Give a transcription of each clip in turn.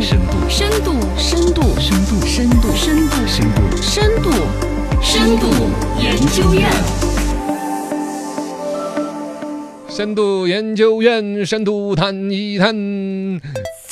深度，深度，深度，深度，深度，深度，深度，深度，深度研究院。深度研究院深度谈一谈，噔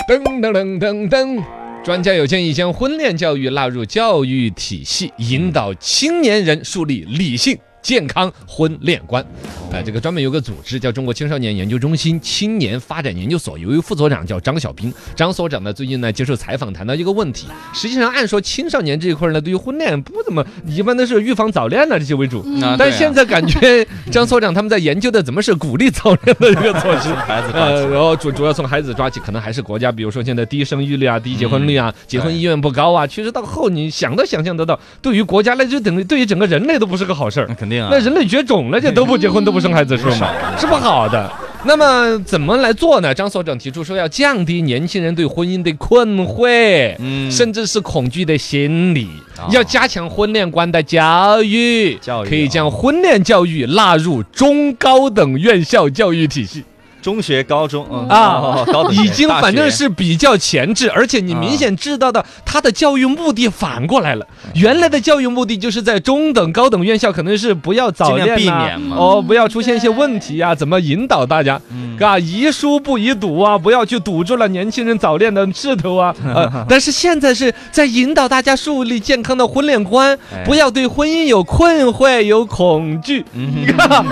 噔噔噔噔。专家有建议将婚恋教育纳入教育体系，引导青年人树立理性。健康婚恋观，呃，这个专门有个组织叫中国青少年研究中心青年发展研究所，有一位副所长叫张小兵。张所长呢，最近呢接受采访谈到一个问题，实际上按说青少年这一块呢，对于婚恋不怎么，一般都是预防早恋呢这些为主。啊对啊但现在感觉张所长他们在研究的怎么是鼓励早恋的一个措施。孩子抓呃，然后主主要从孩子抓起，可能还是国家，比如说现在低生育率啊、低结婚率啊、结婚意愿不高啊，其实到后你想都想象得到，对于国家那就等于对于整个人类都不是个好事儿那。肯定啊那，人类绝种了，这都不结婚都不生孩子是吗？是不好的。那么怎么来做呢？张所长提出说要降低年轻人对婚姻的困惑，嗯甚至是恐惧的心理，哦要加强婚恋观的教育，教育可以将婚恋教育纳入中高等院校教育体系。中学、高中嗯啊已经反正是比较前置，而且你明显知道的，他的教育目的反过来了。原来的教育目的就是在中等、高等院校，可能是不要早恋、尽量避免嘛哦，不要出现一些问题呀、怎么引导大家？嗯啊，宜书不宜读啊，不要去堵住了年轻人早恋的势头啊。呃，但是现在是在引导大家树立健康的婚恋观，哎不要对婚姻有困惑、有恐惧。嗯你看，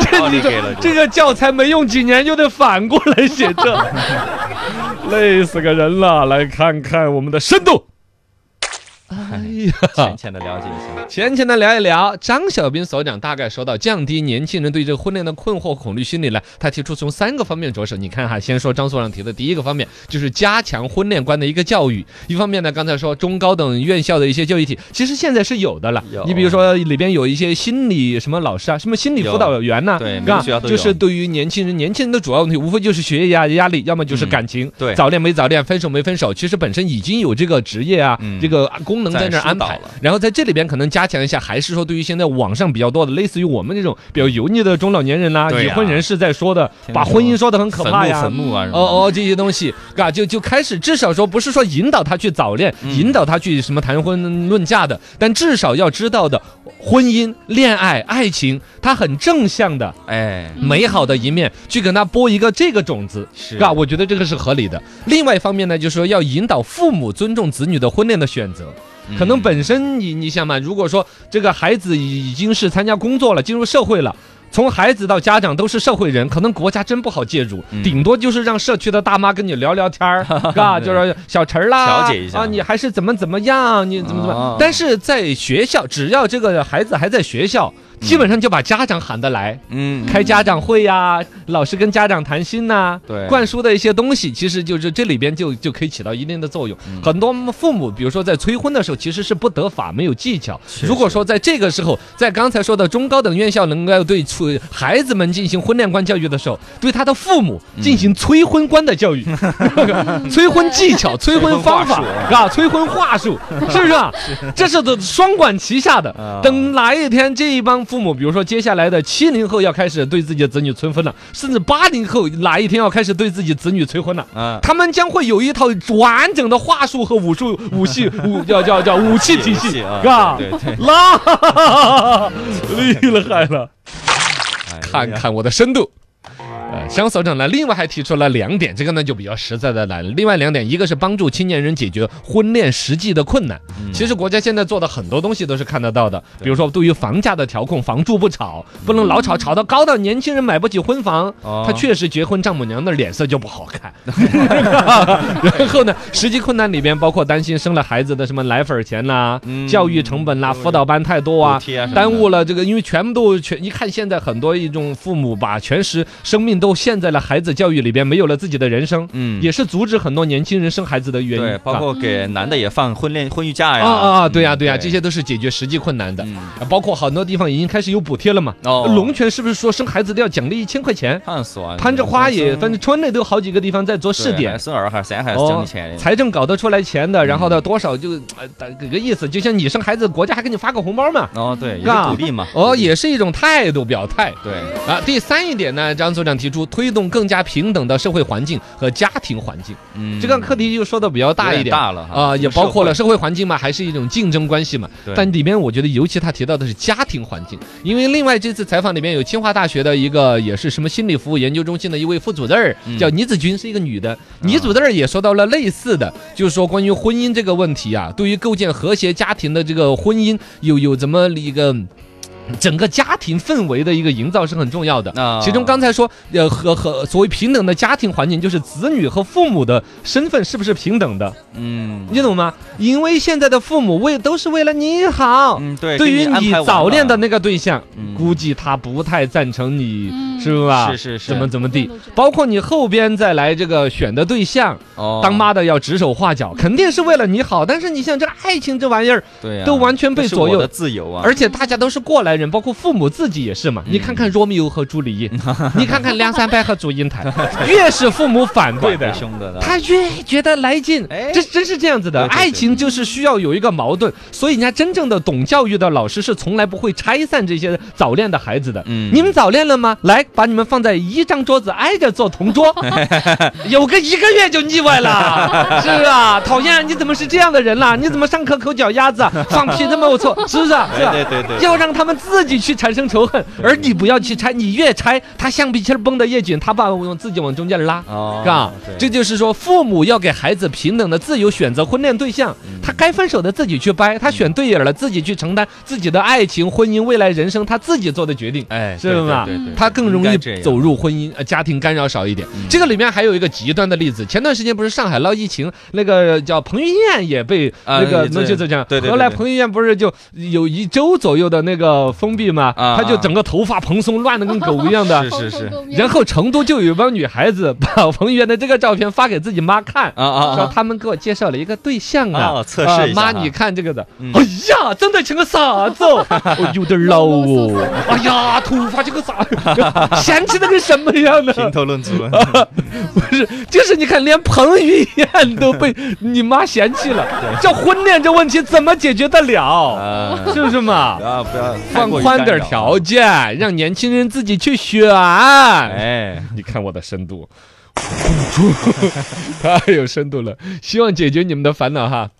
这你说理给了这个教材没用几年就得反过来写这，累死个人了。来看看我们的深度。哎呀浅，浅的了解一下。浅浅的聊一聊，张小兵所长大概说到降低年轻人对这个婚恋的困惑、恐惧心理呢，他提出从三个方面着手。你看哈，先说张所长提的第一个方面，就是加强婚恋观的一个教育。一方面呢，刚才说中高等院校的一些教育体，其实现在是有的了。你比如说里边有一些心理什么老师啊，什么心理辅导员呐、对每嘎个学校都有就是对于年轻人，年轻人的主要问题无非就是学业压压力，要么就是嗯感情，对早恋没早恋，分手没分手，其实本身已经有这个职业啊，嗯这个功能在那儿安排了。然后在这里边可能加强一下，还是说对于现在网上比较多的，类似于我们这种比较油腻的中老年人呐、对呀已婚人士在说的，把婚姻说的很可怕呀。坟墓啊哦哦，这些东西，嘎，就就开始至少说不是说引导他去早恋，嗯引导他去什么谈婚论嫁的，但至少要知道的婚姻、恋爱、爱情，它很正向的、哎，美好的一面，去给他播一个这个种子。是啊，我觉得这个是合理的。另外一方面呢，就是说要引导父母尊重子女的婚恋的选择。可能本身你你想嘛，如果说这个孩子已经是参加工作了，进入社会了。从孩子到家长都是社会人，可能国家真不好介入，嗯顶多就是让社区的大妈跟你聊聊天儿，嘎，就是小陈儿啦，调解一下啊，你还是怎么怎么样，你怎么怎么哦。但是在学校，只要这个孩子还在学校，基本上就把家长喊得来，嗯开家长会呀、老师跟家长谈心呐、对。灌输的一些东西，其实就是这里边就就可以起到一定的作用。嗯。很多父母，比如说在催婚的时候，其实是不得法、没有技巧。是如果说在这个时候，在刚才说的中高等院校能够对处孩子们进行婚恋观教育的时候，对他的父母进行催婚观的教育，催婚技巧、催婚方法婚啊，催婚话术，是不是啊？这是的双管齐下的。啊。等哪一天这一帮父母，比如说接下来的七零后要开始对自己的子女催婚了，甚至八零后哪一天要开始对自己子女催婚了。啊，他们将会有一套完整的话术和武术武器 武叫叫叫武器体系，啊，嘎，对对，那 厉害了，哎看看我的深度。呃，张所长呢，另外还提出了两点，这个呢就比较实在的来了。另外两点，一个是帮助青年人解决婚恋实际的困难。嗯其实国家现在做的很多东西都是看得到的，比如说对于房价的调控，房住不炒，不能老炒，炒到高到年轻人买不起婚房，哦他确实结婚丈母娘的脸色就不好看。然后呢，实际困难里边包括担心生了孩子的什么奶粉钱啦、嗯教育成本啦、辅导班太多啊耽误了这个，因为全部都全一看现在很多一种父母把全时生命都陷在了孩子教育里边，没有了自己的人生，嗯。也是阻止很多年轻人生孩子的原因。对，包括给男的也放婚恋婚育假啊呀，啊啊，对呀嗯对呀，这些都是解决实际困难的。包括很多地方已经开始有补贴了嘛。哦。龙泉是不是说生孩子都要奖励一千块钱？探索啊，攀着花也，反正村内都有好几个地方在做试点。对还。生二孩、三孩是奖励钱。的，财政搞得出来钱的，然后呢，多少就呃给个意思，就像你生孩子，国家还给你发个红包嘛。哦对，也是鼓励嘛，哦，也是一种态度表态。对，啊。第三一点呢，张组长提出助推动更加平等的社会环境和家庭环境。嗯这个课题就说的比较大一点。大了哈啊、也包括了社社会环境嘛，还是一种竞争关系嘛。但里面我觉得尤其他提到的是家庭环境，因为另外这次采访里面有清华大学的一个也是什么心理服务研究中心的一位副主任叫倪子君，是一个女的。倪主任也说到了类似的，就是说关于婚姻这个问题啊，对于构建和谐家庭的这个婚姻有有怎么一个。整个家庭氛围的一个营造是很重要的。啊其中刚才说，呃，和和所谓平等的家庭环境，就是子女和父母的身份是不是平等的？嗯你懂吗？因为现在的父母为都是为了你好，嗯对，对于你早恋的那个对象，嗯估计他不太赞成你，嗯是吧？是是是怎么怎么地包括你后边再来这个选的对象，哦当妈的要指手画脚，肯定是为了你好。但是你像这个爱情这玩意儿，对呀都完全被左右的自由啊，而且大家都是过来人，包括父母自己也是嘛。嗯你看看罗密欧和朱丽叶，你看看梁山伯和祝英台，越是父母反对的。凶的，他越觉得来劲，哎这真是这样子的。对对对爱情就是需要有一个矛盾，所以人家真正的懂教育的老师是从来不会拆散这些早恋的孩子的。嗯你们早恋了吗？来，把你们放在一张桌子挨着坐同桌，有个一个月就腻歪了。是啊，讨厌，你怎么是这样的人啦？你怎么上课抠脚丫子啊，放屁这么错？是不是啊？是吧对对对对，要让他们自己去产生仇恨，而你不要去拆，你越拆，他橡皮筋儿绷得越紧，他把我自己往中间拉。哦是吧？这就是说，父母要给孩子平等的自由选择婚恋对象，嗯他该分手的自己去掰，他选对眼了自己去承担自己的爱情、婚姻、未来人生，他自己做的决定。哎，是吧对对对对他更容易应该这样。走入婚姻，呃，家庭干扰少一点。嗯。这个里面还有一个极端的例子，前段时间不是上海闹疫情，那个叫彭于晏也被啊那个那就这样，对对对对后来彭于晏不是就有一周左右的那个封闭嘛，啊他就整个头发蓬松，乱的跟狗一样的。是是是。然后成都就有一帮女孩子把彭于晏的这个照片发给自己妈看，啊啊啊，说他们给我介绍了一个对象啊，哦测试一下。啊妈，啊你看这个的，嗯。哎呀，真的像个傻子。哦？哦有点老哦。哎呀，头发像个啥？显起那个什么样的？评头论足，不是，就是你看，连彭于晏都被你妈嫌弃了，这婚恋这问题怎么解决得了？啊，是不是嘛不？要不要放宽点条件，让年轻人自己去选。哎，你看我的深度，太有深度了。希望解决你们的烦恼哈。